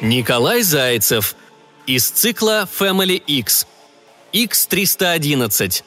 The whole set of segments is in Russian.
Николай Зайцев. Из цикла Family X. X311.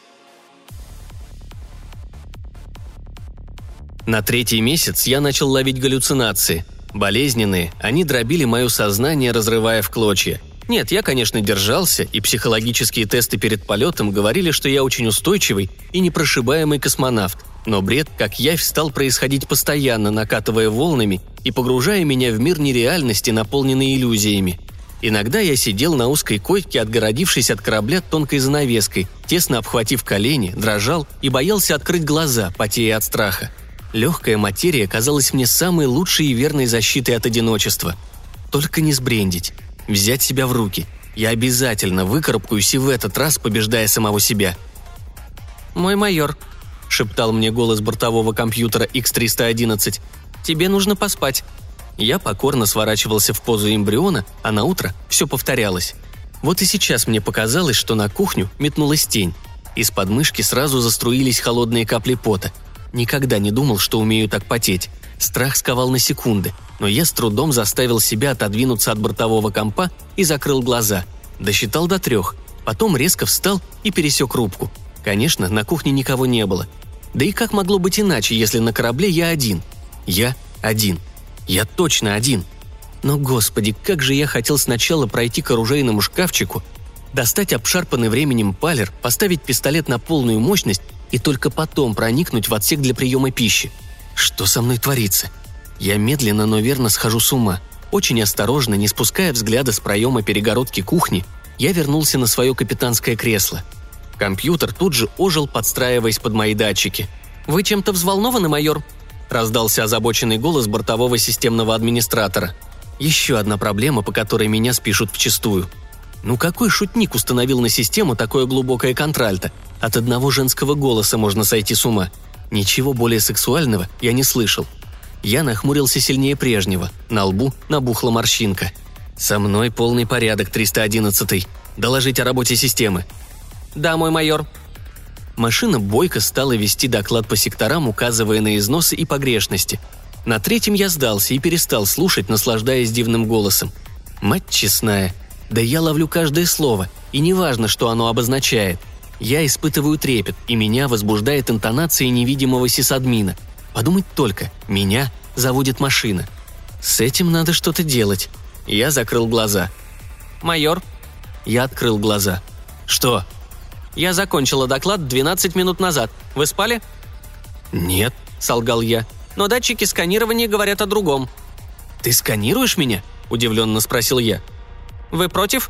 На третий месяц я начал ловить галлюцинации. Болезненные, они дробили мое сознание, разрывая в клочья. Нет, я, конечно, держался, и психологические тесты перед полетом говорили, что я очень устойчивый и непрошибаемый космонавт. Но бред, как явь, стал происходить постоянно, накатывая волнами и погружая меня в мир нереальности, наполненный иллюзиями. Иногда я сидел на узкой койке, отгородившись от корабля тонкой занавеской, тесно обхватив колени, дрожал и боялся открыть глаза, потея от страха. Легкая материя казалась мне самой лучшей и верной защитой от одиночества. Только не сбрендить. Взять себя в руки. Я обязательно выкарабкаюсь и в этот раз, побеждая самого себя. «Мой майор», — шептал мне голос бортового компьютера X311. «Тебе нужно поспать». Я покорно сворачивался в позу эмбриона, а на утро все повторялось. Вот и сейчас мне показалось, что на кухню метнулась тень. Из подмышки сразу заструились холодные капли пота. Никогда не думал, что умею так потеть. Страх сковал на секунды, но я с трудом заставил себя отодвинуться от бортового компа и закрыл глаза. Досчитал до трех. Потом резко встал и пересек рубку. Конечно, на кухне никого не было. Да и как могло быть иначе, если на корабле я один? Я один. Я точно один. Но, господи, как же я хотел сначала пройти к оружейному шкафчику, достать обшарпанный временем палер, поставить пистолет на полную мощность и только потом проникнуть в отсек для приема пищи. Что со мной творится? Я медленно, но верно схожу с ума. Очень осторожно, не спуская взгляда с проема перегородки кухни, я вернулся на свое капитанское кресло – Компьютер тут же ожил, подстраиваясь под мои датчики. «Вы чем-то взволнованы, майор?» – раздался озабоченный голос бортового системного администратора. Еще одна проблема, по которой меня спишут вчистую. Ну какой шутник установил на систему такое глубокое контральто? От одного женского голоса можно сойти с ума. Ничего более сексуального я не слышал. Я нахмурился сильнее прежнего. На лбу набухла морщинка. «Со мной полный порядок, 311-й. Доложить о работе системы. «Да, мой майор». Машина бойко стала вести доклад по секторам, указывая на износы и погрешности. На третьем я сдался и перестал слушать, наслаждаясь дивным голосом. «Мать честная, да я ловлю каждое слово, и неважно, что оно обозначает. Я испытываю трепет, и меня возбуждает интонация невидимого сисадмина. Подумать только, меня заводит машина. С этим надо что-то делать. Я закрыл глаза. «Майор?» Я открыл глаза. «Что?» Я закончила доклад 12 минут назад. Вы спали?» «Нет», — солгал я. «Но датчики сканирования говорят о другом». «Ты сканируешь меня?» – удивленно спросил я. «Вы против?»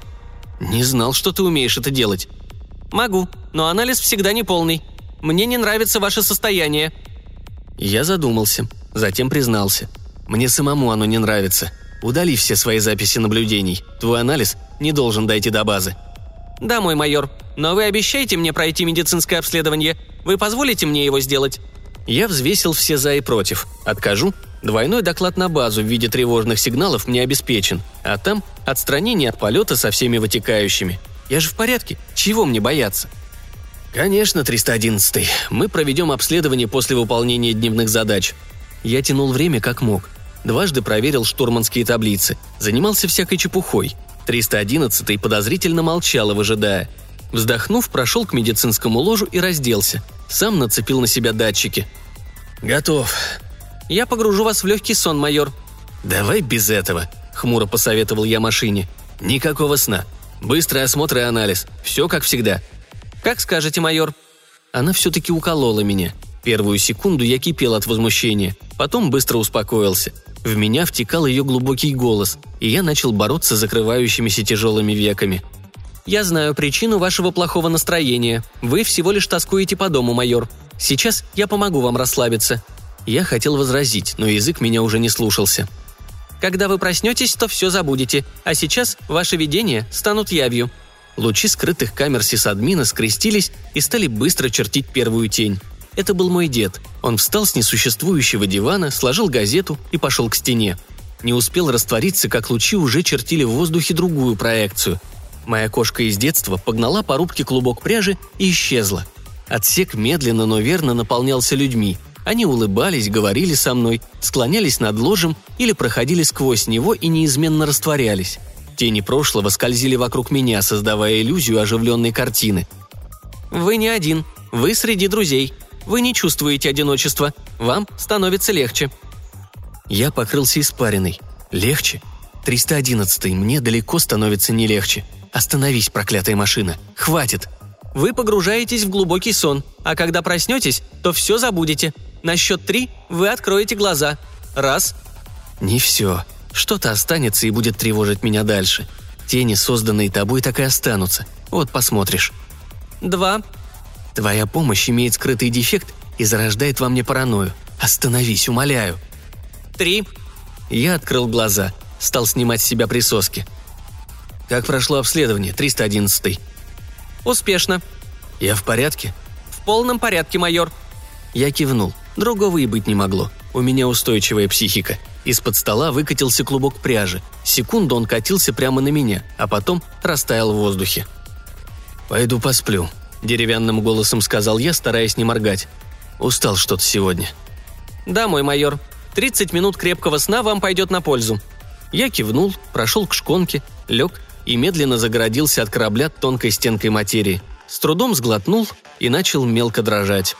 «Не знал, что ты умеешь это делать». «Могу, но анализ всегда неполный. Мне не нравится ваше состояние». Я задумался, затем признался. «Мне самому оно не нравится. Удали все свои записи наблюдений. Твой анализ не должен дойти до базы». «Да, мой майор. Но вы обещаете мне пройти медицинское обследование? Вы позволите мне его сделать?» Я взвесил все за и против. Откажу. Двойной доклад на базу в виде тревожных сигналов мне обеспечен. А там отстранение от полета со всеми вытекающими. Я же в порядке. Чего мне бояться? Конечно, 311 Мы проведем обследование после выполнения дневных задач. Я тянул время как мог. Дважды проверил штурманские таблицы. Занимался всякой чепухой. 311 подозрительно молчал, выжидая. Вздохнув, прошел к медицинскому ложу и разделся. Сам нацепил на себя датчики. «Готов». «Я погружу вас в легкий сон, майор». «Давай без этого», — хмуро посоветовал я машине. «Никакого сна. Быстрый осмотр и анализ. Все как всегда». «Как скажете, майор». Она все-таки уколола меня. Первую секунду я кипел от возмущения, потом быстро успокоился. В меня втекал ее глубокий голос, и я начал бороться с закрывающимися тяжелыми веками — я знаю причину вашего плохого настроения. Вы всего лишь тоскуете по дому, майор. Сейчас я помогу вам расслабиться». Я хотел возразить, но язык меня уже не слушался. «Когда вы проснетесь, то все забудете, а сейчас ваши видения станут явью». Лучи скрытых камер сисадмина скрестились и стали быстро чертить первую тень. Это был мой дед. Он встал с несуществующего дивана, сложил газету и пошел к стене. Не успел раствориться, как лучи уже чертили в воздухе другую проекцию – Моя кошка из детства погнала по рубке клубок пряжи и исчезла. Отсек медленно, но верно наполнялся людьми. Они улыбались, говорили со мной, склонялись над ложем или проходили сквозь него и неизменно растворялись. Тени прошлого скользили вокруг меня, создавая иллюзию оживленной картины. «Вы не один. Вы среди друзей. Вы не чувствуете одиночества. Вам становится легче». Я покрылся испариной. Легче? 311 мне далеко становится не легче. Остановись, проклятая машина. Хватит. Вы погружаетесь в глубокий сон, а когда проснетесь, то все забудете. На счет три вы откроете глаза. Раз. Не все. Что-то останется и будет тревожить меня дальше. Тени, созданные тобой, так и останутся. Вот посмотришь. Два. Твоя помощь имеет скрытый дефект и зарождает во мне паранойю. Остановись, умоляю. Три. Я открыл глаза, стал снимать с себя присоски. Как прошло обследование, 311 «Успешно». «Я в порядке?» «В полном порядке, майор». Я кивнул. Другого и быть не могло. У меня устойчивая психика. Из-под стола выкатился клубок пряжи. Секунду он катился прямо на меня, а потом растаял в воздухе. «Пойду посплю», – деревянным голосом сказал я, стараясь не моргать. «Устал что-то сегодня». «Да, мой майор. 30 минут крепкого сна вам пойдет на пользу». Я кивнул, прошел к шконке, лег и медленно загородился от корабля тонкой стенкой материи. С трудом сглотнул и начал мелко дрожать.